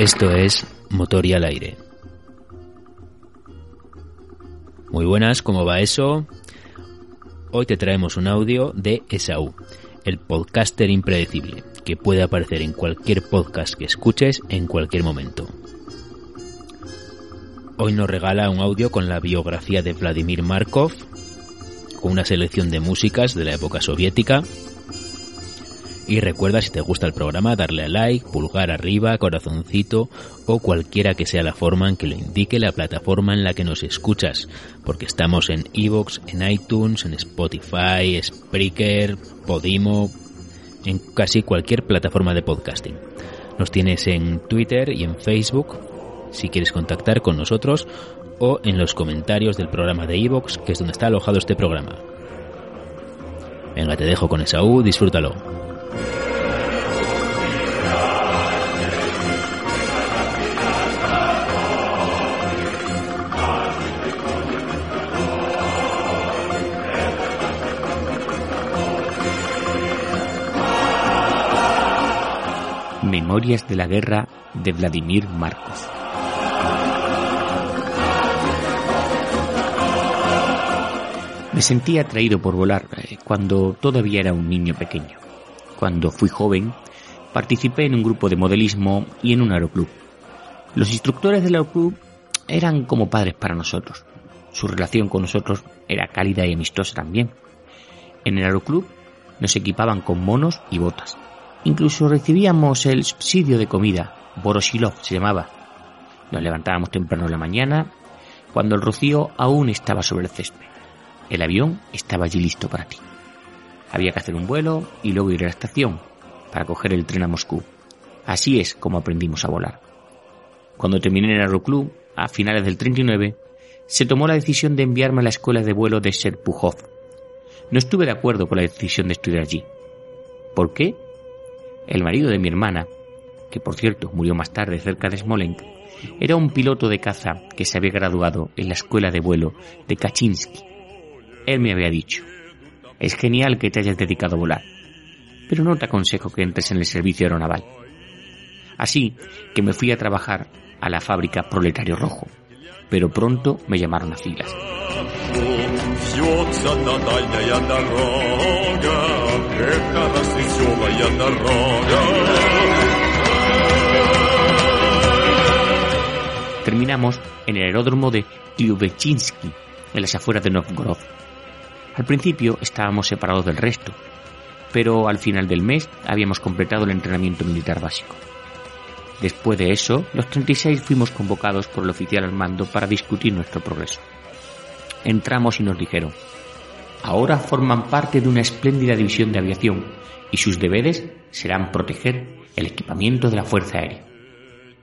Esto es Motor y al aire. Muy buenas, ¿cómo va eso? Hoy te traemos un audio de Esaú, el podcaster impredecible, que puede aparecer en cualquier podcast que escuches en cualquier momento. Hoy nos regala un audio con la biografía de Vladimir Markov, con una selección de músicas de la época soviética. Y recuerda si te gusta el programa darle a like, pulgar arriba, corazoncito o cualquiera que sea la forma en que lo indique la plataforma en la que nos escuchas, porque estamos en Evox, en iTunes, en Spotify, Spreaker, Podimo, en casi cualquier plataforma de podcasting. Nos tienes en Twitter y en Facebook si quieres contactar con nosotros o en los comentarios del programa de Evox, que es donde está alojado este programa. Venga, te dejo con Esaú, disfrútalo. Memorias de la guerra de Vladimir Markov. Me sentía atraído por volar eh, cuando todavía era un niño pequeño. Cuando fui joven, participé en un grupo de modelismo y en un aeroclub. Los instructores del aeroclub eran como padres para nosotros. Su relación con nosotros era cálida y amistosa también. En el aeroclub nos equipaban con monos y botas. Incluso recibíamos el subsidio de comida, Boroshilov se llamaba. Nos levantábamos temprano en la mañana, cuando el rocío aún estaba sobre el césped. El avión estaba allí listo para ti. Había que hacer un vuelo y luego ir a la estación para coger el tren a Moscú. Así es como aprendimos a volar. Cuando terminé en el aeroclub, a finales del 39, se tomó la decisión de enviarme a la escuela de vuelo de Serpukhov. No estuve de acuerdo con la decisión de estudiar allí. ¿Por qué? El marido de mi hermana, que por cierto murió más tarde cerca de Smolensk, era un piloto de caza que se había graduado en la escuela de vuelo de Kaczynski él me había dicho, es genial que te hayas dedicado a volar, pero no te aconsejo que entres en el servicio aeronaval. Así que me fui a trabajar a la fábrica Proletario Rojo, pero pronto me llamaron a filas. Terminamos en el aeródromo de Kliubechinsky, en las afueras de Novgorod. Al principio estábamos separados del resto, pero al final del mes habíamos completado el entrenamiento militar básico. Después de eso, los 36 fuimos convocados por el oficial al mando para discutir nuestro progreso. Entramos y nos dijeron, ahora forman parte de una espléndida división de aviación y sus deberes serán proteger el equipamiento de la Fuerza Aérea.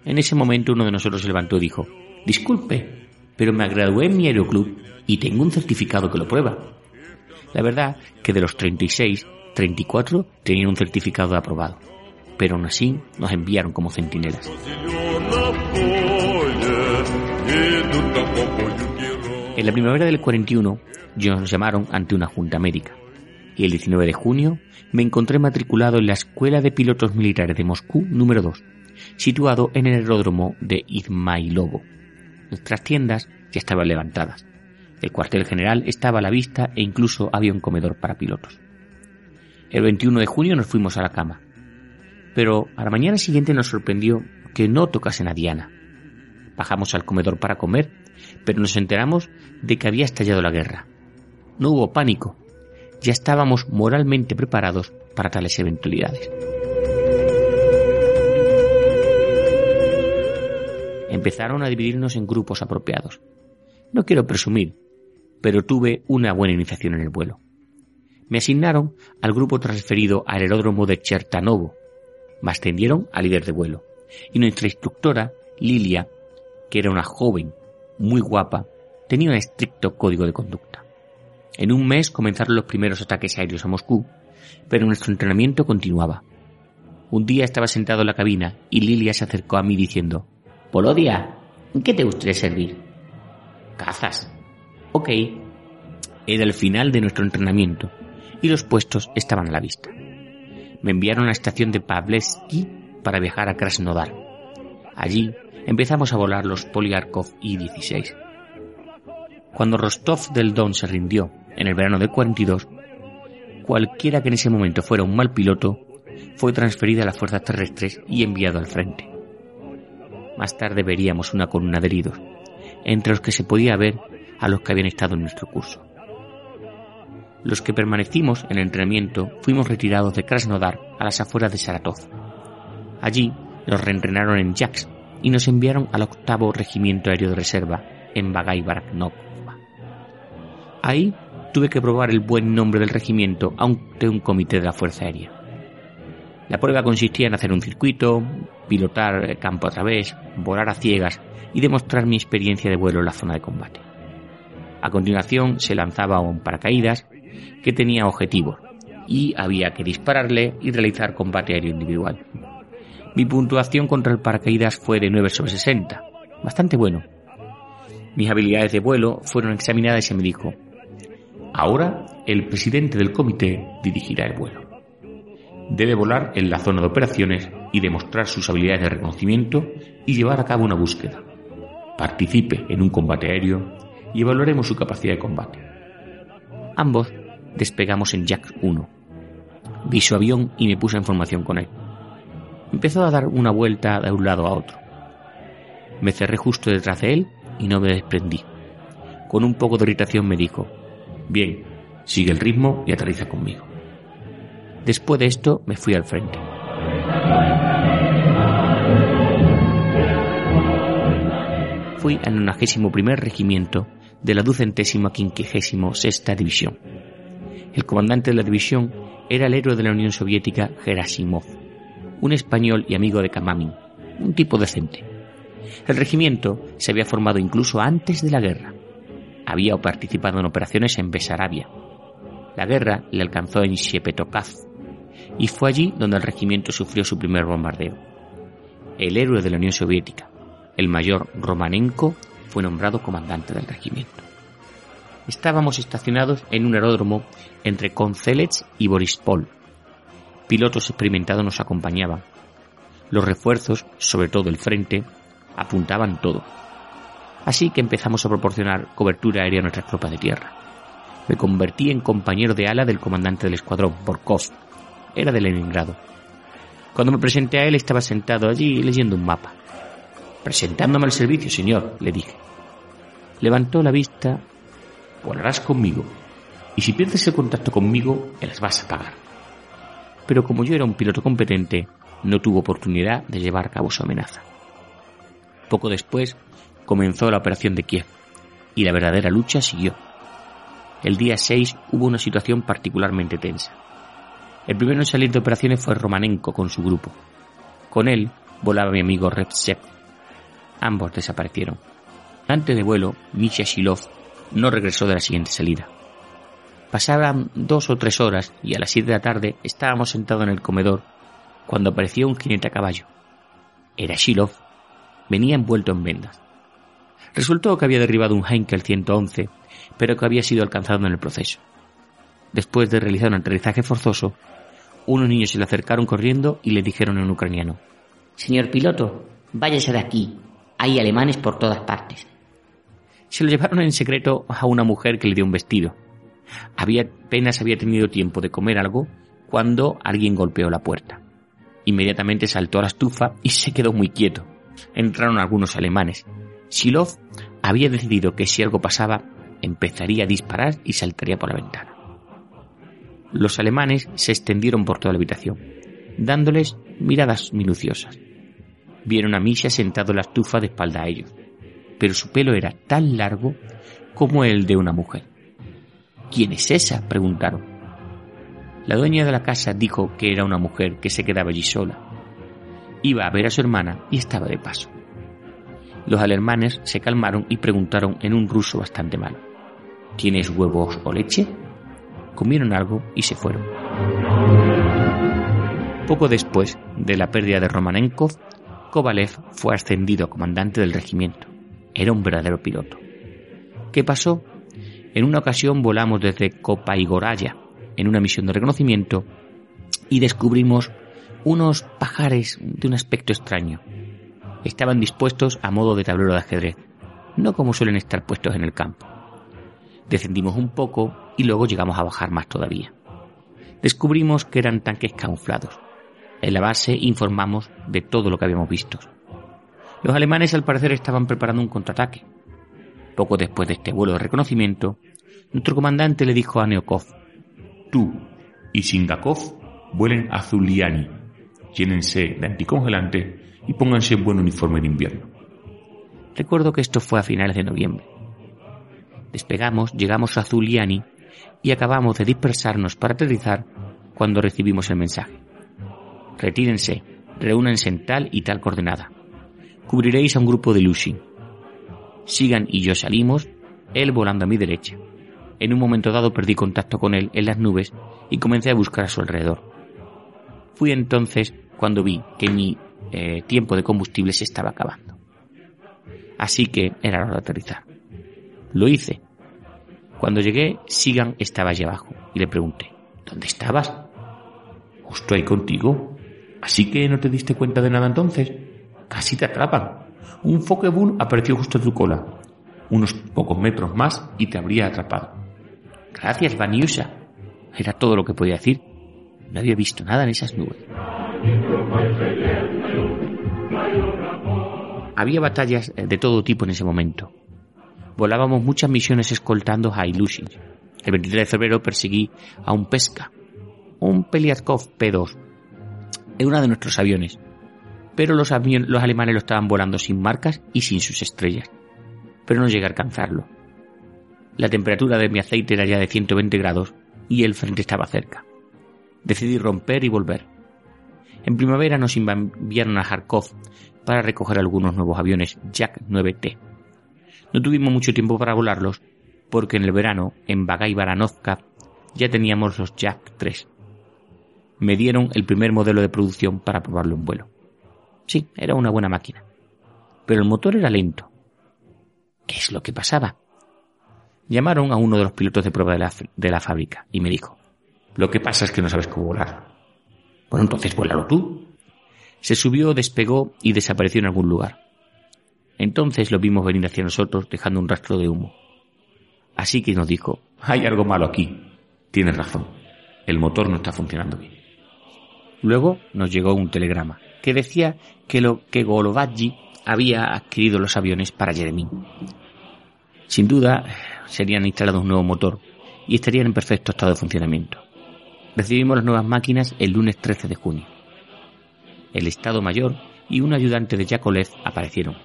En ese momento uno de nosotros se levantó y dijo, disculpe, pero me gradué en mi aeroclub y tengo un certificado que lo prueba. La verdad que de los 36, 34 tenían un certificado aprobado, pero aún así nos enviaron como centinelas. En la primavera del 41 nos llamaron ante una junta médica y el 19 de junio me encontré matriculado en la Escuela de Pilotos Militares de Moscú número 2, situado en el aeródromo de Izmailovo. Nuestras tiendas ya estaban levantadas el cuartel general estaba a la vista e incluso había un comedor para pilotos. El 21 de junio nos fuimos a la cama, pero a la mañana siguiente nos sorprendió que no tocasen a Diana. Bajamos al comedor para comer, pero nos enteramos de que había estallado la guerra. No hubo pánico, ya estábamos moralmente preparados para tales eventualidades. Empezaron a dividirnos en grupos apropiados. No quiero presumir, pero tuve una buena iniciación en el vuelo. Me asignaron al grupo transferido al aeródromo de Chertanovo. Me ascendieron a líder de vuelo. Y nuestra instructora, Lilia, que era una joven muy guapa, tenía un estricto código de conducta. En un mes comenzaron los primeros ataques aéreos a Moscú, pero nuestro entrenamiento continuaba. Un día estaba sentado en la cabina y Lilia se acercó a mí diciendo, Polodia, ¿en qué te gustaría servir? Cazas, Ok. Era el final de nuestro entrenamiento y los puestos estaban a la vista. Me enviaron a la estación de Pavlevsky para viajar a Krasnodar. Allí empezamos a volar los Polyarkov I-16. Cuando Rostov del Don se rindió en el verano del 42, cualquiera que en ese momento fuera un mal piloto fue transferido a las fuerzas terrestres y enviado al frente. Más tarde veríamos una columna de heridos, entre los que se podía ver a los que habían estado en nuestro curso. Los que permanecimos en el entrenamiento fuimos retirados de Krasnodar a las afueras de Saratov. Allí nos reentrenaron en Yaks y nos enviaron al octavo regimiento aéreo de reserva en Bagay Baraknov. Ahí tuve que probar el buen nombre del regimiento ante un comité de la Fuerza Aérea. La prueba consistía en hacer un circuito, pilotar campo a través, volar a ciegas y demostrar mi experiencia de vuelo en la zona de combate. A continuación se lanzaba un paracaídas que tenía objetivos y había que dispararle y realizar combate aéreo individual. Mi puntuación contra el paracaídas fue de 9 sobre 60, bastante bueno. Mis habilidades de vuelo fueron examinadas y se me dijo, ahora el presidente del comité dirigirá el vuelo. Debe volar en la zona de operaciones y demostrar sus habilidades de reconocimiento y llevar a cabo una búsqueda. Participe en un combate aéreo y evaluaremos su capacidad de combate. Ambos despegamos en Jack 1. Vi su avión y me puse en formación con él. Empezó a dar una vuelta de un lado a otro. Me cerré justo detrás de él y no me desprendí. Con un poco de irritación me dijo, bien, sigue el ritmo y aterriza conmigo. Después de esto me fui al frente. Fui al 91 regimiento de la ducentésima quinquagésimo sexta división. El comandante de la división era el héroe de la Unión Soviética Gerasimov, un español y amigo de Kamamin, un tipo decente. El regimiento se había formado incluso antes de la guerra. Había participado en operaciones en Besarabia. La guerra le alcanzó en Shepetokaz y fue allí donde el regimiento sufrió su primer bombardeo. El héroe de la Unión Soviética, el mayor Romanenko, fue nombrado comandante del regimiento. Estábamos estacionados en un aeródromo entre Konzelets y Borispol. Pilotos experimentados nos acompañaban. Los refuerzos, sobre todo el frente, apuntaban todo. Así que empezamos a proporcionar cobertura aérea a nuestras tropas de tierra. Me convertí en compañero de ala del comandante del escuadrón, Borkov. Era de Leningrado. Cuando me presenté a él estaba sentado allí leyendo un mapa. Presentándome al servicio, señor, le dije. Levantó la vista. Volarás conmigo. Y si pierdes el contacto conmigo, las vas a pagar. Pero como yo era un piloto competente, no tuvo oportunidad de llevar a cabo su amenaza. Poco después comenzó la operación de Kiev y la verdadera lucha siguió. El día 6 hubo una situación particularmente tensa. El primero en salir de operaciones fue Romanenko con su grupo. Con él volaba mi amigo Repsev Ambos desaparecieron. Antes de vuelo, Misha Shilov no regresó de la siguiente salida. Pasaban dos o tres horas y a las siete de la tarde estábamos sentados en el comedor cuando apareció un jinete a caballo. Era Shilov. Venía envuelto en vendas. Resultó que había derribado un Heinkel 111, pero que había sido alcanzado en el proceso. Después de realizar un aterrizaje forzoso, unos niños se le acercaron corriendo y le dijeron en ucraniano: Señor piloto, váyase de aquí. Hay alemanes por todas partes. Se lo llevaron en secreto a una mujer que le dio un vestido. Había, apenas había tenido tiempo de comer algo cuando alguien golpeó la puerta. Inmediatamente saltó a la estufa y se quedó muy quieto. Entraron algunos alemanes. Silov había decidido que si algo pasaba, empezaría a disparar y saltaría por la ventana. Los alemanes se extendieron por toda la habitación, dándoles miradas minuciosas. Vieron a Misha sentado en la estufa de espalda a ellos, pero su pelo era tan largo como el de una mujer. ¿Quién es esa? preguntaron. La dueña de la casa dijo que era una mujer que se quedaba allí sola. Iba a ver a su hermana y estaba de paso. Los alemanes se calmaron y preguntaron en un ruso bastante malo. ¿Tienes huevos o leche? Comieron algo y se fueron. Poco después de la pérdida de Romanenkov, Kovalev fue ascendido a comandante del regimiento. Era un verdadero piloto. ¿Qué pasó? En una ocasión volamos desde Kopaigoraya en una misión de reconocimiento y descubrimos unos pajares de un aspecto extraño. Estaban dispuestos a modo de tablero de ajedrez, no como suelen estar puestos en el campo. Descendimos un poco y luego llegamos a bajar más todavía. Descubrimos que eran tanques camuflados. En la base informamos de todo lo que habíamos visto. Los alemanes al parecer estaban preparando un contraataque. Poco después de este vuelo de reconocimiento, nuestro comandante le dijo a Neokov, Tú y Singakov vuelen a Zuliani, llénense de anticongelante y pónganse buen uniforme de invierno. Recuerdo que esto fue a finales de noviembre. Despegamos, llegamos a Zuliani y acabamos de dispersarnos para aterrizar cuando recibimos el mensaje. Retírense, reúnense en tal y tal coordenada. Cubriréis a un grupo de Lushin. Sigan y yo salimos, él volando a mi derecha. En un momento dado perdí contacto con él en las nubes y comencé a buscar a su alrededor. Fui entonces cuando vi que mi eh, tiempo de combustible se estaba acabando. Así que era hora de aterrizar. Lo hice. Cuando llegué, Sigan estaba allí abajo y le pregunté, ¿dónde estabas? Justo ahí contigo. Así que no te diste cuenta de nada entonces. Casi te atrapan. Un Fokebun apareció justo a tu cola. Unos pocos metros más y te habría atrapado. Gracias, Vaniusha. Era todo lo que podía decir. No había visto nada en esas nubes. Había batallas de todo tipo en ese momento. Volábamos muchas misiones escoltando a Ilushin. El 23 de febrero perseguí a un pesca, un Peliatkov P-2. Era uno de nuestros aviones, pero los, los alemanes lo estaban volando sin marcas y sin sus estrellas. Pero no llegué a alcanzarlo. La temperatura de mi aceite era ya de 120 grados y el frente estaba cerca. Decidí romper y volver. En primavera nos enviaron a Kharkov para recoger algunos nuevos aviones Jack 9T. No tuvimos mucho tiempo para volarlos porque en el verano en Bagay Baranovka ya teníamos los Jack 3. Me dieron el primer modelo de producción para probarlo en vuelo. Sí, era una buena máquina. Pero el motor era lento. ¿Qué es lo que pasaba? Llamaron a uno de los pilotos de prueba de la, de la fábrica y me dijo, lo que pasa es que no sabes cómo volar. Bueno, entonces vuélalo tú. Se subió, despegó y desapareció en algún lugar. Entonces lo vimos venir hacia nosotros dejando un rastro de humo. Así que nos dijo, hay algo malo aquí. Tienes razón. El motor no está funcionando bien. Luego nos llegó un telegrama que decía que lo que Golovadji había adquirido los aviones para Jeremy. Sin duda, serían instalados un nuevo motor y estarían en perfecto estado de funcionamiento. Recibimos las nuevas máquinas el lunes 13 de junio. El Estado Mayor y un ayudante de Yakolev aparecieron.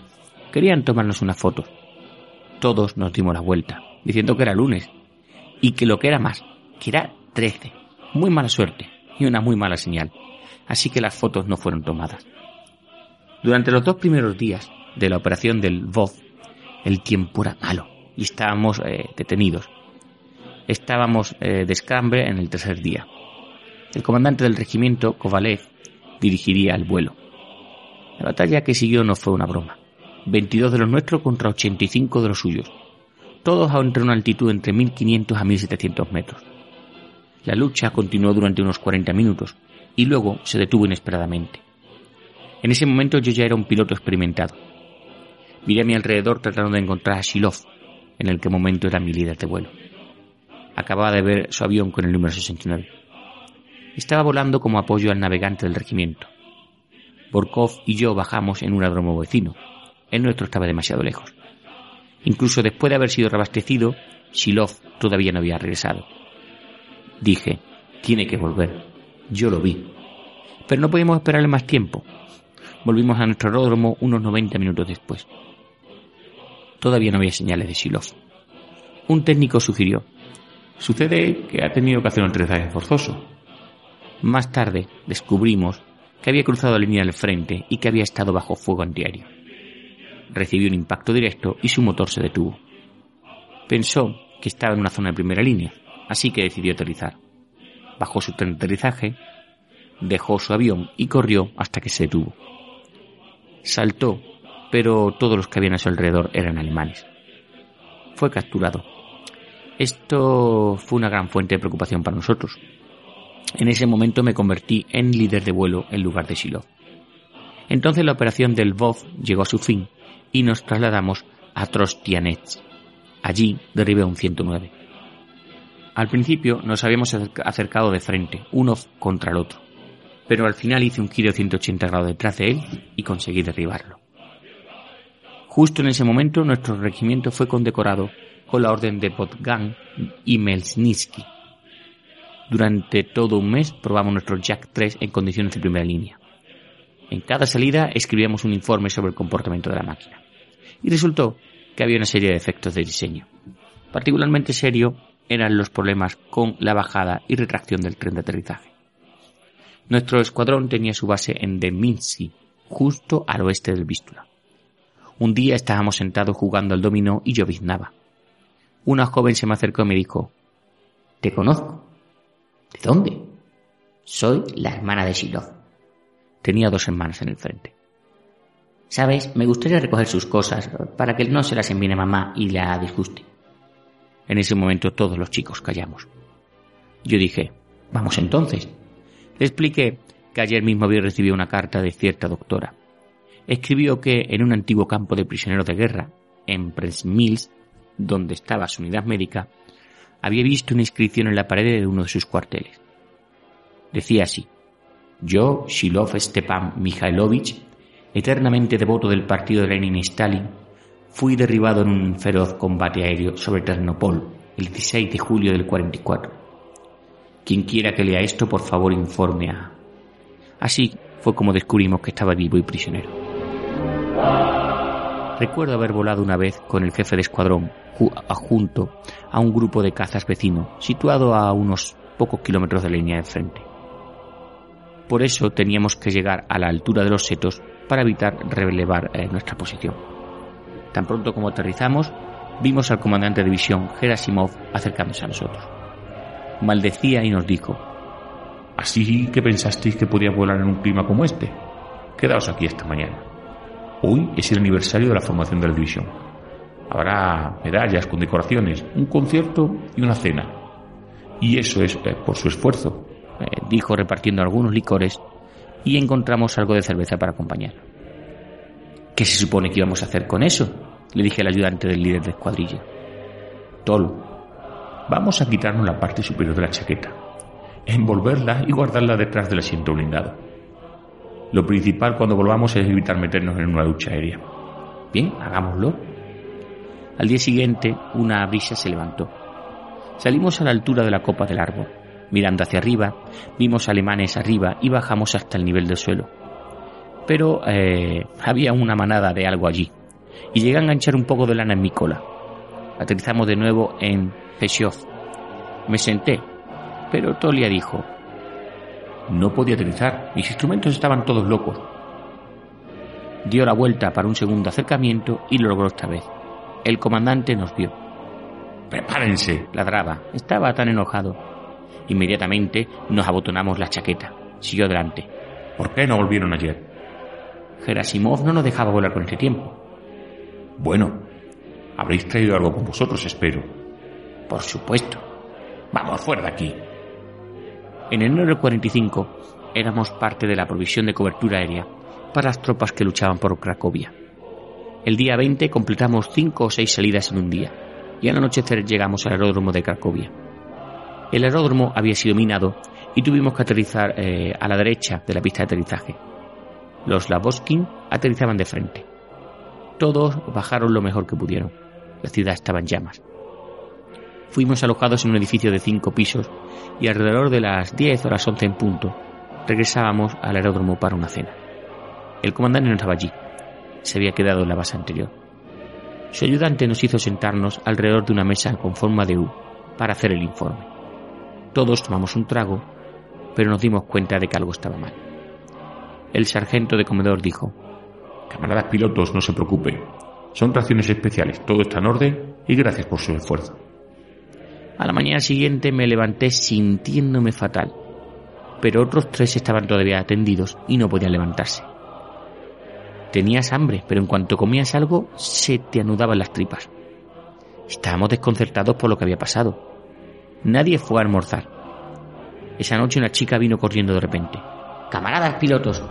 Querían tomarnos una foto. Todos nos dimos la vuelta, diciendo que era lunes y que lo que era más, que era 13. Muy mala suerte y una muy mala señal. Así que las fotos no fueron tomadas. Durante los dos primeros días de la operación del VOV, el tiempo era malo y estábamos eh, detenidos. Estábamos eh, de escambre en el tercer día. El comandante del regimiento, Kovalev, dirigiría el vuelo. La batalla que siguió no fue una broma. 22 de los nuestros contra 85 de los suyos, todos a entre una altitud entre 1500 a 1700 metros. La lucha continuó durante unos 40 minutos y luego se detuvo inesperadamente. En ese momento yo ya era un piloto experimentado. Miré a mi alrededor tratando de encontrar a Shilov, en el que momento era mi líder de vuelo. Acababa de ver su avión con el número 69. Estaba volando como apoyo al navegante del regimiento. Borkov y yo bajamos en un aeródromo vecino. El nuestro estaba demasiado lejos. Incluso después de haber sido reabastecido, Shilov todavía no había regresado. Dije, tiene que volver. Yo lo vi. Pero no podíamos esperarle más tiempo. Volvimos a nuestro aeródromo unos 90 minutos después. Todavía no había señales de Shilov. Un técnico sugirió. Sucede que ha tenido que hacer un aterrizaje forzoso. Más tarde descubrimos que había cruzado la línea del frente y que había estado bajo fuego antiaéreo. Recibió un impacto directo y su motor se detuvo. Pensó que estaba en una zona de primera línea, así que decidió aterrizar. Bajó su tren de aterrizaje, dejó su avión y corrió hasta que se detuvo. Saltó pero todos los que habían a su alrededor eran alemanes. Fue capturado. Esto fue una gran fuente de preocupación para nosotros. En ese momento me convertí en líder de vuelo en lugar de Shiloh. Entonces la operación del VOV llegó a su fin y nos trasladamos a Trostianets. Allí derribé un 109. Al principio nos habíamos acercado de frente, uno contra el otro, pero al final hice un giro de 180 grados detrás de él y conseguí derribarlo. Justo en ese momento nuestro regimiento fue condecorado con la orden de Potgan y Melsnitsky. Durante todo un mes probamos nuestro Jack 3 en condiciones de primera línea. En cada salida escribíamos un informe sobre el comportamiento de la máquina. Y resultó que había una serie de defectos de diseño. Particularmente serio eran los problemas con la bajada y retracción del tren de aterrizaje. Nuestro escuadrón tenía su base en Deminsky, justo al oeste del Vístula. Un día estábamos sentados jugando al dominó y lloviznaba. Una joven se me acercó y me dijo, Te conozco. ¿De dónde? Soy la hermana de Shiloh. Tenía dos hermanas en el frente. Sabes, me gustaría recoger sus cosas para que no se las envíe mamá y la disguste. En ese momento todos los chicos callamos. Yo dije, vamos entonces. Le expliqué que ayer mismo había recibido una carta de cierta doctora. Escribió que en un antiguo campo de prisioneros de guerra, en Mills, donde estaba su unidad médica, había visto una inscripción en la pared de uno de sus cuarteles. Decía así, yo, Shilov Stepan Mikhailovich, eternamente devoto del partido de Lenin y Stalin, fui derribado en un feroz combate aéreo sobre Ternopol el 16 de julio del 44. Quien quiera que lea esto, por favor informe a... Así fue como descubrimos que estaba vivo y prisionero. Recuerdo haber volado una vez con el jefe de escuadrón junto a un grupo de cazas vecino, situado a unos pocos kilómetros de línea de frente. Por eso teníamos que llegar a la altura de los setos para evitar relevar eh, nuestra posición. Tan pronto como aterrizamos, vimos al comandante de división Gerasimov acercándose a nosotros. Maldecía y nos dijo, Así que pensasteis que podía volar en un clima como este. Quedaos aquí esta mañana. Hoy es el aniversario de la formación de la división. Habrá medallas, condecoraciones, un concierto y una cena. Y eso es eh, por su esfuerzo, eh, dijo repartiendo algunos licores, y encontramos algo de cerveza para acompañar. ¿Qué se supone que íbamos a hacer con eso? Le dije al ayudante del líder de escuadrilla. Tol, vamos a quitarnos la parte superior de la chaqueta, envolverla y guardarla detrás del asiento blindado. Lo principal cuando volvamos es evitar meternos en una ducha aérea. Bien, hagámoslo. Al día siguiente, una brisa se levantó. Salimos a la altura de la copa del árbol. Mirando hacia arriba, vimos alemanes arriba y bajamos hasta el nivel del suelo. Pero eh, había una manada de algo allí, y llegué a enganchar un poco de lana en mi cola. Aterrizamos de nuevo en Heshov. Me senté, pero Tolia dijo, no podía aterrizar, mis instrumentos estaban todos locos. Dio la vuelta para un segundo acercamiento y lo logró esta vez. El comandante nos vio. Prepárense, ladraba. Estaba tan enojado. Inmediatamente nos abotonamos la chaqueta. Siguió adelante. ¿Por qué no volvieron ayer? Gerasimov no nos dejaba volar con este tiempo. Bueno, habréis traído algo con vosotros, espero. Por supuesto. Vamos, fuera de aquí. En enero del 45 éramos parte de la provisión de cobertura aérea para las tropas que luchaban por Cracovia. El día 20 completamos cinco o seis salidas en un día y al anochecer llegamos al aeródromo de Cracovia. El aeródromo había sido minado y tuvimos que aterrizar eh, a la derecha de la pista de aterrizaje. Los Lavoskin aterrizaban de frente. Todos bajaron lo mejor que pudieron. La ciudad estaba en llamas. Fuimos alojados en un edificio de cinco pisos y alrededor de las 10 horas 11 en punto regresábamos al aeródromo para una cena. El comandante no estaba allí. Se había quedado en la base anterior. Su ayudante nos hizo sentarnos alrededor de una mesa con forma de U para hacer el informe. Todos tomamos un trago, pero nos dimos cuenta de que algo estaba mal. El sargento de comedor dijo, Camaradas pilotos, no se preocupen. Son raciones especiales, todo está en orden y gracias por su esfuerzo. A la mañana siguiente me levanté sintiéndome fatal, pero otros tres estaban todavía atendidos y no podían levantarse. Tenías hambre, pero en cuanto comías algo se te anudaban las tripas. Estábamos desconcertados por lo que había pasado. Nadie fue a almorzar. Esa noche una chica vino corriendo de repente. Camaradas pilotos,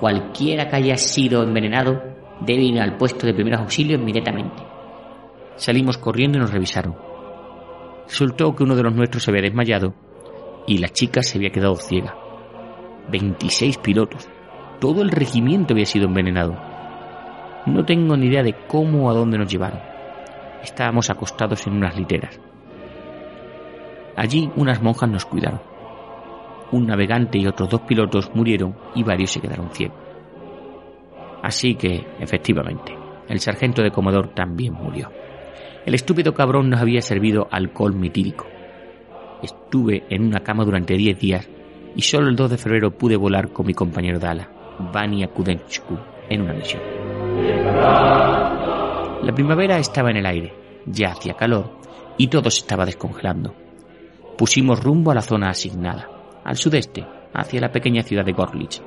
Cualquiera que haya sido envenenado debe ir al puesto de primeros auxilios inmediatamente. Salimos corriendo y nos revisaron. Resultó que uno de los nuestros se había desmayado y la chica se había quedado ciega. 26 pilotos. Todo el regimiento había sido envenenado. No tengo ni idea de cómo o a dónde nos llevaron. Estábamos acostados en unas literas. Allí unas monjas nos cuidaron. Un navegante y otros dos pilotos murieron y varios se quedaron ciegos. Así que, efectivamente, el sargento de Comodor también murió. El estúpido cabrón nos había servido alcohol metílico. Estuve en una cama durante 10 días y solo el 2 de febrero pude volar con mi compañero de ala, Vania Kudenchku, en una misión. La primavera estaba en el aire, ya hacía calor y todo se estaba descongelando. Pusimos rumbo a la zona asignada, al sudeste, hacia la pequeña ciudad de Gorlich.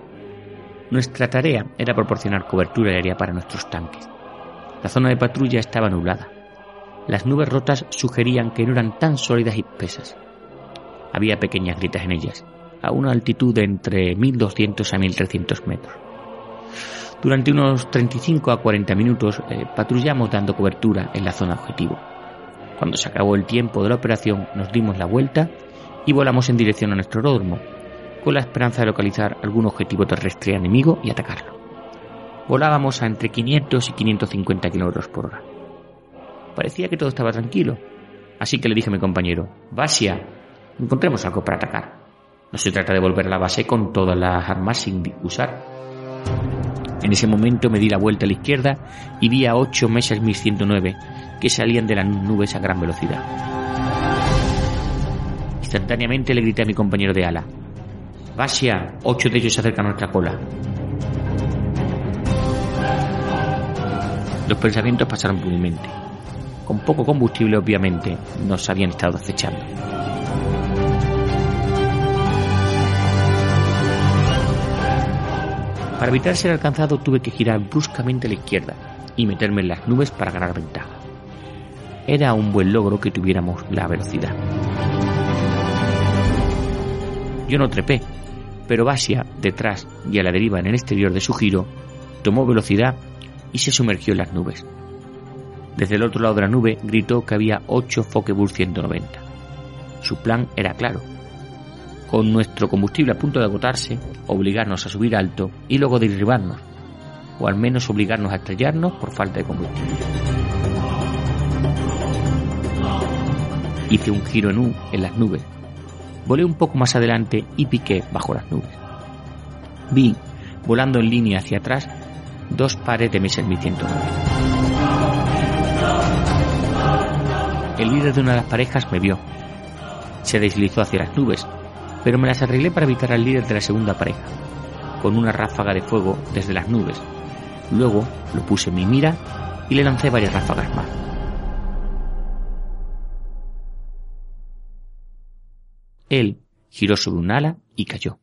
Nuestra tarea era proporcionar cobertura aérea para nuestros tanques. La zona de patrulla estaba nublada. Las nubes rotas sugerían que no eran tan sólidas y espesas. Había pequeñas grietas en ellas, a una altitud de entre 1200 a 1300 metros. Durante unos 35 a 40 minutos eh, patrullamos dando cobertura en la zona objetivo. Cuando se acabó el tiempo de la operación nos dimos la vuelta y volamos en dirección a nuestro aeródromo, con la esperanza de localizar algún objetivo terrestre enemigo y atacarlo. Volábamos a entre 500 y 550 km por hora. Parecía que todo estaba tranquilo, así que le dije a mi compañero, Basia, encontremos algo para atacar. No se trata de volver a la base con todas las armas sin usar. En ese momento me di la vuelta a la izquierda y vi a ocho mesas 1109 que salían de las nubes a gran velocidad. Instantáneamente le grité a mi compañero de ala. Basia, ocho de ellos se acercan a nuestra cola. Los pensamientos pasaron por mi mente. Con poco combustible, obviamente, nos habían estado acechando. Para evitar ser alcanzado tuve que girar bruscamente a la izquierda y meterme en las nubes para ganar ventaja. Era un buen logro que tuviéramos la velocidad. Yo no trepé, pero Basia, detrás y a la deriva en el exterior de su giro, tomó velocidad y se sumergió en las nubes. Desde el otro lado de la nube gritó que había 8 Focke-Wulf 190. Su plan era claro, con nuestro combustible a punto de agotarse, obligarnos a subir alto y luego derribarnos, o al menos obligarnos a estrellarnos por falta de combustible. Hice un giro en U en las nubes, volé un poco más adelante y piqué bajo las nubes. Vi, volando en línea hacia atrás, dos pares de Messerschmitt 1109. El líder de una de las parejas me vio. Se deslizó hacia las nubes, pero me las arreglé para evitar al líder de la segunda pareja, con una ráfaga de fuego desde las nubes. Luego lo puse en mi mira y le lancé varias ráfagas más. Él giró sobre un ala y cayó.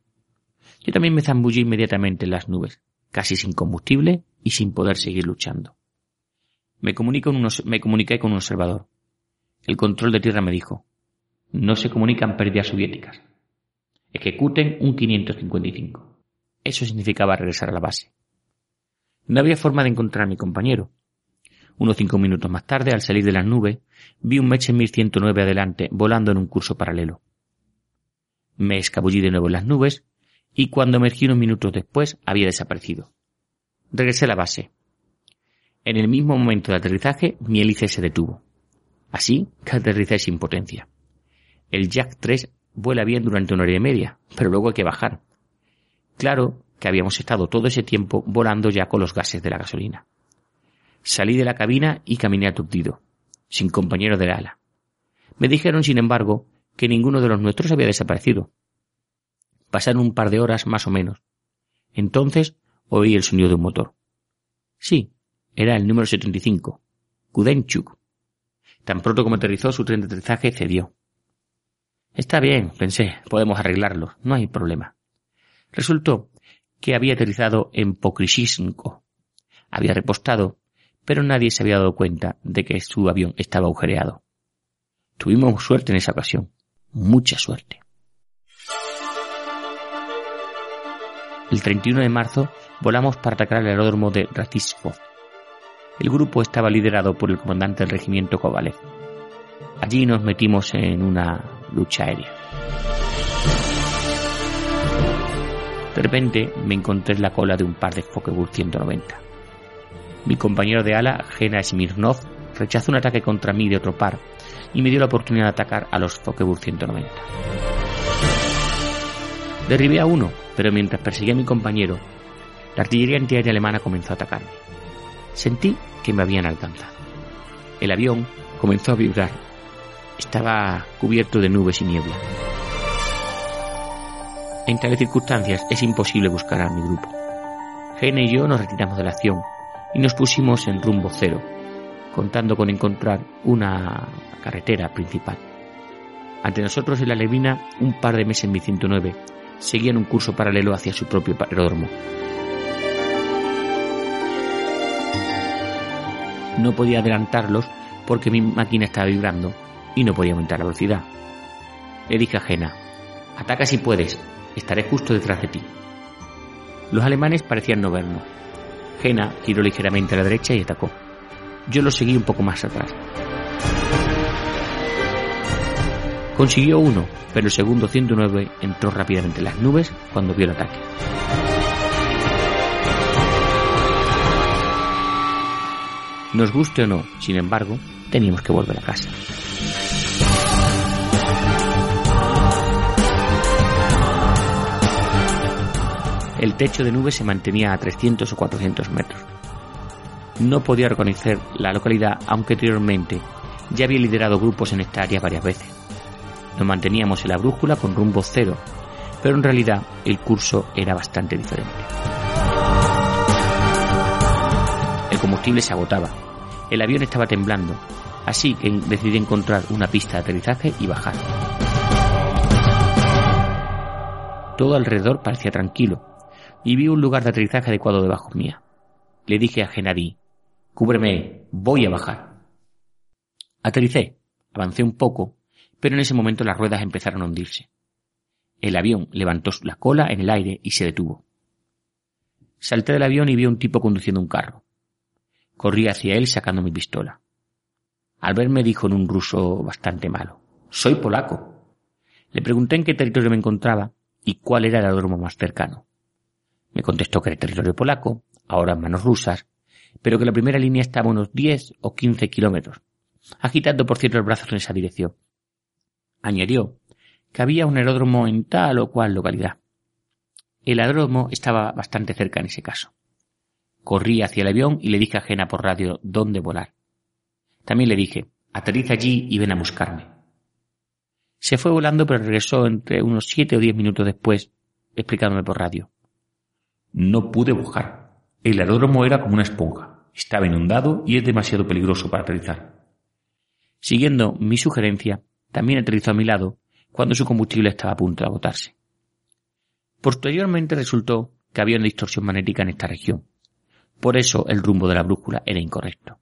Yo también me zambullí inmediatamente en las nubes, casi sin combustible y sin poder seguir luchando. Me, me comuniqué con un observador. El control de tierra me dijo, no se comunican pérdidas soviéticas. Ejecuten un 555. Eso significaba regresar a la base. No había forma de encontrar a mi compañero. Unos cinco minutos más tarde, al salir de las nubes, vi un Meche 1109 adelante, volando en un curso paralelo. Me escabullí de nuevo en las nubes, y cuando emergí unos minutos después, había desaparecido. Regresé a la base. En el mismo momento de aterrizaje, mi hélice se detuvo. Así que aterricé sin potencia. El Jack 3 vuela bien durante una hora y media, pero luego hay que bajar. Claro que habíamos estado todo ese tiempo volando ya con los gases de la gasolina. Salí de la cabina y caminé aturdido, sin compañero de ala. Me dijeron, sin embargo, que ninguno de los nuestros había desaparecido. Pasaron un par de horas más o menos. Entonces oí el sonido de un motor. Sí, era el número 75, Kudenchuk. Tan pronto como aterrizó, su tren de aterrizaje cedió. Está bien, pensé, podemos arreglarlo, no hay problema. Resultó que había aterrizado en. Había repostado, pero nadie se había dado cuenta de que su avión estaba agujereado. Tuvimos suerte en esa ocasión, mucha suerte. El 31 de marzo volamos para atacar el aeródromo de Ratispov. El grupo estaba liderado por el comandante del regimiento Kovalev. Allí nos metimos en una lucha aérea. De repente me encontré en la cola de un par de Focke-Wulf 190. Mi compañero de ala, Gena Smirnov, rechazó un ataque contra mí de otro par y me dio la oportunidad de atacar a los Focke-Wulf 190. Derribé a uno, pero mientras perseguía a mi compañero, la artillería antiaérea alemana comenzó a atacarme. Sentí que me habían alcanzado. El avión comenzó a vibrar. Estaba cubierto de nubes y niebla. En tales circunstancias es imposible buscar a mi grupo. Gene y yo nos retiramos de la acción y nos pusimos en rumbo cero, contando con encontrar una carretera principal. Ante nosotros en la Levina, un par de meses en mi 109 seguían un curso paralelo hacia su propio aeródromo. No podía adelantarlos porque mi máquina estaba vibrando y no podía aumentar la velocidad. Le dije a Jena, ataca si puedes, Estaré justo detrás de ti. Los alemanes parecían no vernos. Jena giró ligeramente a la derecha y atacó. Yo lo seguí un poco más atrás. Consiguió uno, pero el segundo 109 entró rápidamente en las nubes cuando vio el ataque. Nos guste o no, sin embargo, teníamos que volver a casa. El techo de nubes se mantenía a 300 o 400 metros. No podía reconocer la localidad, aunque anteriormente ya había liderado grupos en esta área varias veces. Nos manteníamos en la brújula con rumbo cero, pero en realidad el curso era bastante diferente. El combustible se agotaba, el avión estaba temblando, así que decidí encontrar una pista de aterrizaje y bajar. Todo alrededor parecía tranquilo, y vi un lugar de aterrizaje adecuado debajo mía. Le dije a Genadi, cúbreme, voy a bajar. Aterricé, avancé un poco, pero en ese momento las ruedas empezaron a hundirse. El avión levantó la cola en el aire y se detuvo. Salté del avión y vi a un tipo conduciendo un carro. Corrí hacia él sacando mi pistola. Al verme dijo en un ruso bastante malo, soy polaco. Le pregunté en qué territorio me encontraba y cuál era el aeródromo más cercano. Me contestó que era territorio polaco, ahora en manos rusas, pero que la primera línea estaba a unos 10 o 15 kilómetros, agitando por cierto los brazos en esa dirección. Añadió que había un aeródromo en tal o cual localidad. El aeródromo estaba bastante cerca en ese caso. Corrí hacia el avión y le dije a Jena por radio dónde volar. También le dije, aterriza allí y ven a buscarme. Se fue volando pero regresó entre unos siete o diez minutos después, explicándome por radio. No pude bajar. El aeródromo era como una esponja. Estaba inundado y es demasiado peligroso para aterrizar. Siguiendo mi sugerencia, también aterrizó a mi lado cuando su combustible estaba a punto de agotarse. Posteriormente resultó que había una distorsión magnética en esta región. Por eso el rumbo de la brújula era incorrecto.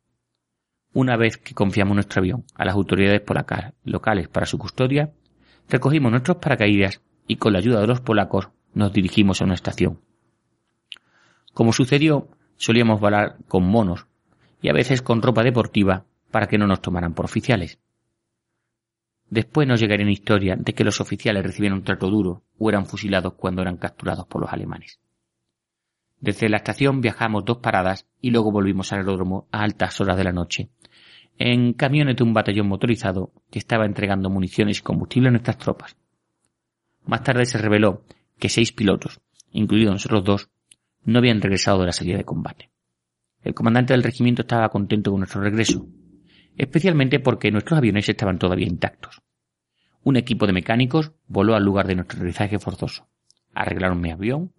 Una vez que confiamos nuestro avión a las autoridades polacas locales para su custodia, recogimos nuestros paracaídas y con la ayuda de los polacos nos dirigimos a una estación. Como sucedió, solíamos volar con monos y a veces con ropa deportiva para que no nos tomaran por oficiales. Después nos llegaría una historia de que los oficiales recibieron un trato duro o eran fusilados cuando eran capturados por los alemanes. Desde la estación viajamos dos paradas y luego volvimos al aeródromo a altas horas de la noche, en camiones de un batallón motorizado que estaba entregando municiones y combustible a nuestras tropas. Más tarde se reveló que seis pilotos, incluidos nosotros dos, no habían regresado de la salida de combate. El comandante del regimiento estaba contento con nuestro regreso, especialmente porque nuestros aviones estaban todavía intactos. Un equipo de mecánicos voló al lugar de nuestro aterrizaje forzoso. Arreglaron mi avión,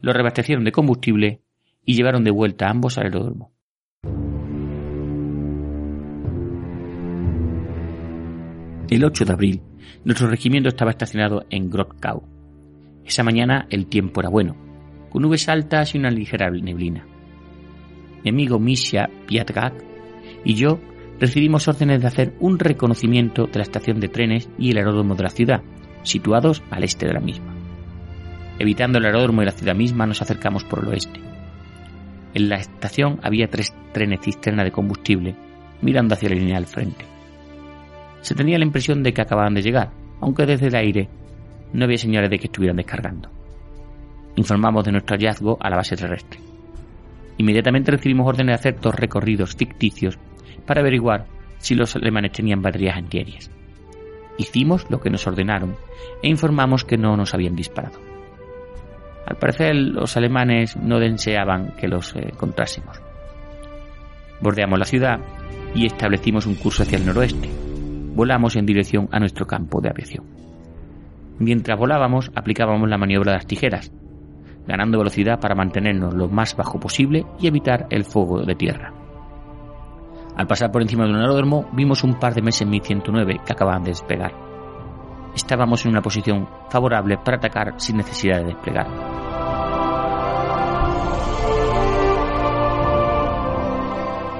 lo reabastecieron de combustible y llevaron de vuelta a ambos al aeródromo. El 8 de abril, nuestro regimiento estaba estacionado en Grotkau. Esa mañana el tiempo era bueno, con nubes altas y una ligera neblina. Mi amigo Misha Piatgak y yo recibimos órdenes de hacer un reconocimiento de la estación de trenes y el aeródromo de la ciudad, situados al este de la misma. Evitando el aeródromo y la ciudad misma, nos acercamos por el oeste, En la estación había tres trenes cisterna de combustible mirando hacia la línea del frente. Se tenía la impresión de que acababan de llegar, aunque desde el aire no había señales de que estuvieran descargando. Informamos de nuestro hallazgo a la base terrestre. Inmediatamente recibimos órdenes de hacer dos recorridos ficticios para averiguar si los alemanes tenían baterías antiaéreas. Hicimos lo que nos ordenaron e informamos que no nos habían disparado. Al parecer los alemanes no deseaban que los eh, encontrásemos. Bordeamos la ciudad y establecimos un curso hacia el noroeste. Volamos en dirección a nuestro campo de aviación. Mientras volábamos aplicábamos la maniobra de las tijeras, ganando velocidad para mantenernos lo más bajo posible y evitar el fuego de tierra. Al pasar por encima de un aeródromo vimos un par de meses 1109 que acababan de despegar. Estábamos en una posición favorable para atacar sin necesidad de desplegar.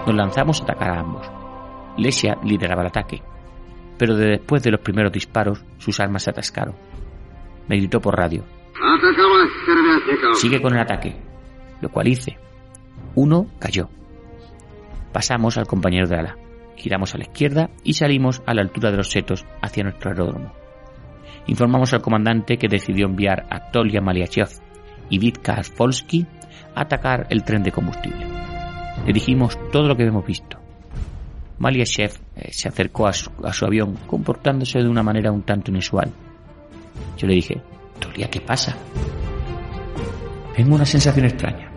Nos lanzamos a atacar a ambos. Lesia lideraba el ataque, pero de después de los primeros disparos sus armas se atascaron. Me gritó por radio. Sigue con el ataque, lo cual hice. Uno cayó. Pasamos al compañero de ala, giramos a la izquierda y salimos a la altura de los setos hacia nuestro aeródromo. Informamos al comandante que decidió enviar a Tolia Maliachev y Vitka Polsky a atacar el tren de combustible. Le dijimos todo lo que hemos visto. Maliachev eh, se acercó a su avión comportándose de una manera un tanto inusual. Yo le dije, Tolia, ¿qué pasa? Tengo una sensación extraña.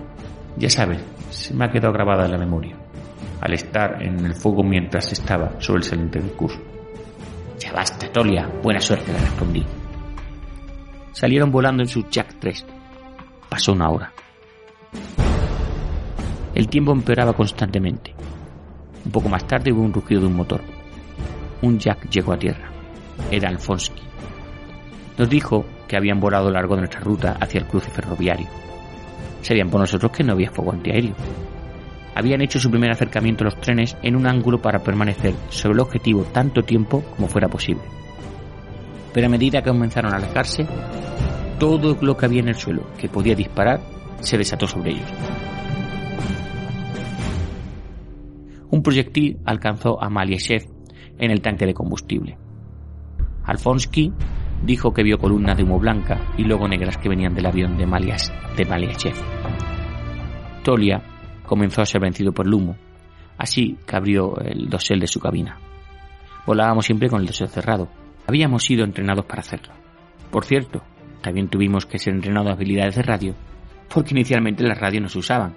Ya sabes, se me ha quedado grabada en la memoria al estar en el fuego mientras estaba sobre el saliente del curso. Ya basta, Tolia. Buena suerte, le respondí. Salieron volando en su Jack 3. Pasó una hora. El tiempo empeoraba constantemente. Un poco más tarde hubo un rugido de un motor. Un Jack llegó a tierra. Era Alfonsky. Nos dijo que habían volado largo de nuestra ruta hacia el cruce ferroviario. Sabían por nosotros que no había fuego antiaéreo habían hecho su primer acercamiento a los trenes en un ángulo para permanecer sobre el objetivo tanto tiempo como fuera posible. Pero a medida que comenzaron a alejarse, todo lo que había en el suelo que podía disparar se desató sobre ellos. Un proyectil alcanzó a Malieshev en el tanque de combustible. Alfonsky dijo que vio columnas de humo blanca y luego negras que venían del avión de, Malias, de Maliachev. Tolia comenzó a ser vencido por el humo, así que abrió el dosel de su cabina. Volábamos siempre con el dosel cerrado. Habíamos sido entrenados para hacerlo. Por cierto, también tuvimos que ser entrenados a habilidades de radio, porque inicialmente las radios no se usaban.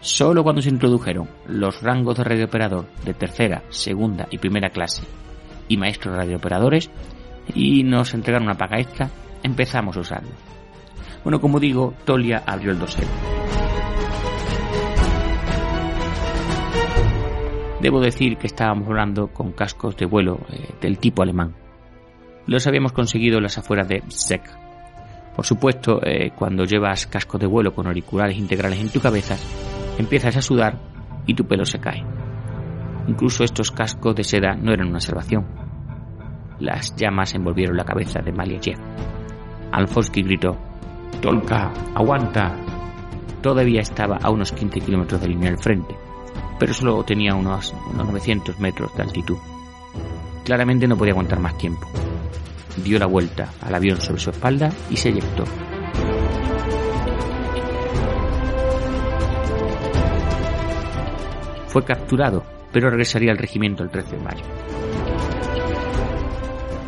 Solo cuando se introdujeron los rangos de radiooperador de tercera, segunda y primera clase y maestros radiooperadores y nos entregaron una paga extra, empezamos a usarlos. Bueno, como digo, Tolia abrió el dosel. Debo decir que estábamos volando con cascos de vuelo eh, del tipo alemán. Los habíamos conseguido las afueras de Bzek. Por supuesto, eh, cuando llevas cascos de vuelo con auriculares integrales en tu cabeza, empiezas a sudar y tu pelo se cae. Incluso estos cascos de seda no eran una salvación. Las llamas envolvieron la cabeza de Maliejev. Alfonsky gritó: Tolka, aguanta. Todavía estaba a unos 15 kilómetros de línea al frente pero solo tenía unos, 900 metros de altitud. Claramente no podía aguantar más tiempo. Dio la vuelta al avión sobre su espalda y se eyectó. Fue capturado, pero regresaría al regimiento el 13 de mayo.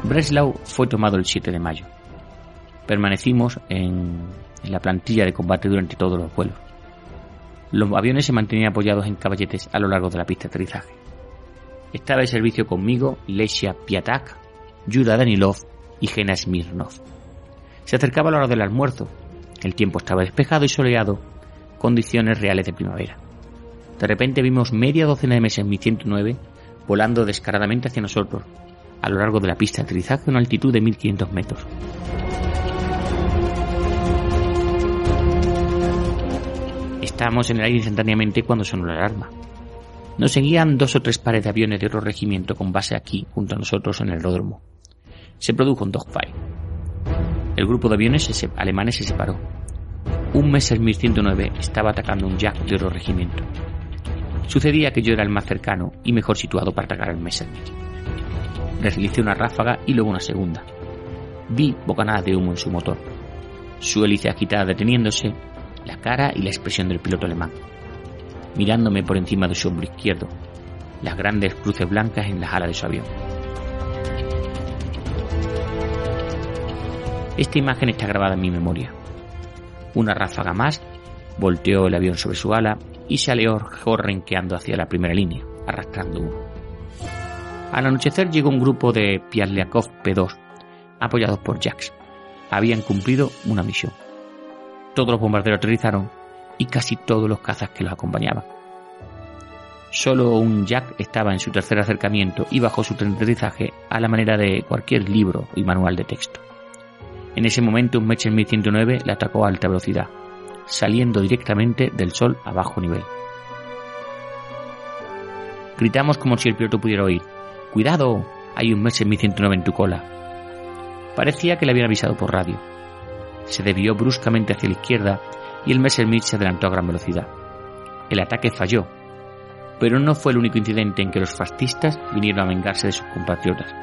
Breslau fue tomado el 7 de mayo. Permanecimos en la plantilla de combate durante todos los vuelos. Los aviones se mantenían apoyados en caballetes a lo largo de la pista de aterrizaje. Estaba de servicio conmigo Lesia Piatak, Yuda Danilov y Gena Smirnov. Se acercaba la hora del almuerzo. El tiempo estaba despejado y soleado, condiciones reales de primavera. De repente vimos media docena de meses Mi 109 volando descaradamente hacia nosotros, a lo largo de la pista de aterrizaje a una altitud de 1500 metros. Estábamos en el aire instantáneamente cuando sonó la alarma. Nos seguían dos o tres pares de aviones de otro regimiento con base aquí, junto a nosotros en el aeródromo. Se produjo un dogfight. El grupo de aviones alemanes se separó. un Messerschmitt 109 estaba atacando un Jack de otro regimiento. Sucedía que yo era el más cercano y mejor situado para atacar al Messerschmitt. Realicé una ráfaga y luego una segunda. Vi bocanadas de humo en su motor. Su hélice agitada deteniéndose, la cara y la expresión del piloto alemán. Mirándome por encima de su hombro izquierdo, las grandes cruces blancas en las alas de su avión. Esta imagen está grabada en mi memoria. Una ráfaga más, volteó el avión sobre su ala y se alejó renqueando hacia la primera línea, arrastrando uno. Al anochecer llegó un grupo de Piatliakov P-2, apoyados por Jacks. Habían cumplido una misión. Todos los bombarderos aterrizaron y casi todos los cazas que los acompañaban. Solo un Jack estaba en su tercer acercamiento y bajó su aterrizaje a la manera de cualquier libro y manual de texto. En ese momento un Messerschmitt 109 le atacó a alta velocidad, saliendo directamente del sol a bajo nivel. Gritamos como si el piloto pudiera oír. ¡Cuidado! Hay un Messerschmitt 109 en tu cola. Parecía que le habían avisado por radio. Se desvió bruscamente hacia la izquierda y el Messerschmitt se adelantó a gran velocidad. El ataque falló, pero no fue el único incidente en que los fascistas vinieron a vengarse de sus compatriotas.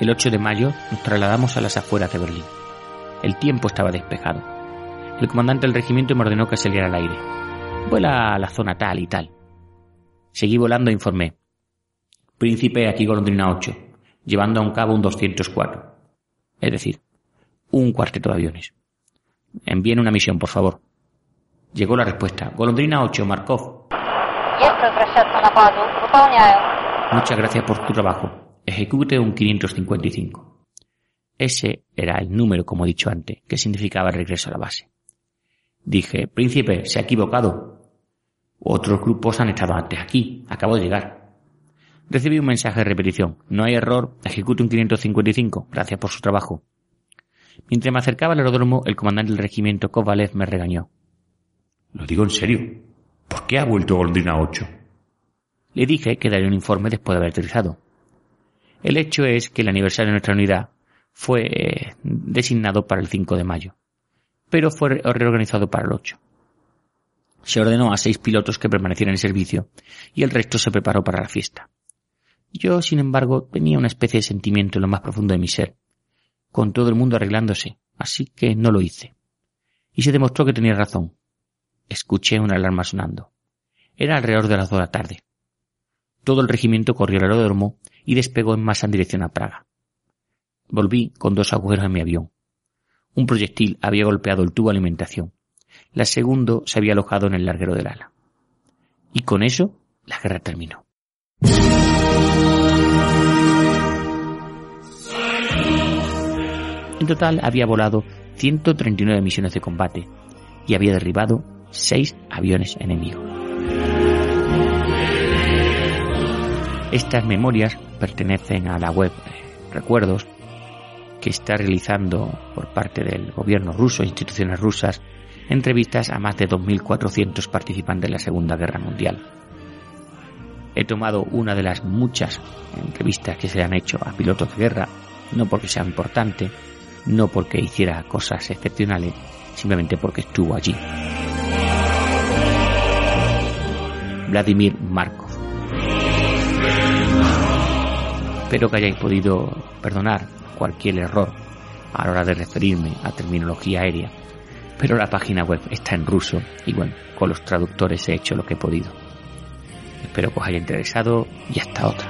El 8 de mayo nos trasladamos a las afueras de Berlín. El tiempo estaba despejado. El comandante del regimiento me ordenó que saliera al aire. Vuela a la zona tal y tal. Seguí volando e informé. Príncipe aquí Golondrina 8, llevando a un cabo un 204. Es decir, un cuarteto de aviones. Envíen una misión, por favor. Llegó la respuesta. Golondrina 8, Markov. Muchas gracias por tu trabajo ejecute un 555. Ese era el número, como he dicho antes, que significaba el regreso a la base. Dije, príncipe, se ha equivocado. Otros grupos han estado antes aquí, acabo de llegar. Recibí un mensaje de repetición. No hay error, ejecute un 555. Gracias por su trabajo. Mientras me acercaba al aeródromo, el comandante del regimiento Kovalev me regañó. Lo digo en serio. ¿Por qué ha vuelto Golondrina 8? Le dije que daría un informe después de haber aterrizado. El hecho es que el aniversario de nuestra unidad fue eh, designado para el 5 de mayo, pero fue reorganizado para el 8. Se ordenó a seis pilotos que permanecieran en servicio y el resto se preparó para la fiesta. Yo, sin embargo, tenía una especie de sentimiento en lo más profundo de mi ser, con todo el mundo arreglándose, así que no lo hice. Y se demostró que tenía razón. Escuché una alarma sonando. Era alrededor de las dos de la tarde. Todo el regimiento corrió al aeródromo y despegó en masa en dirección a Praga. Volví con dos agujeros en mi avión. Un proyectil había golpeado el tubo de alimentación. La segundo se había alojado en el larguero del ala. Y con eso, la guerra terminó. En total había volado 139 misiones de combate y había derribado seis aviones enemigos. Estas memorias pertenecen a la web Recuerdos que está realizando por parte del gobierno ruso e instituciones rusas entrevistas a más de 2.400 participantes de la Segunda Guerra Mundial. He tomado una de las muchas entrevistas que se han hecho a pilotos de guerra, no porque sea importante, no porque hiciera cosas excepcionales, simplemente porque estuvo allí. Vladimir Markov Espero que hayáis podido perdonar cualquier error a la hora de referirme a terminología aérea, pero la página web está en ruso y bueno, con los traductores he hecho lo que he podido. Espero que os haya interesado y hasta otra.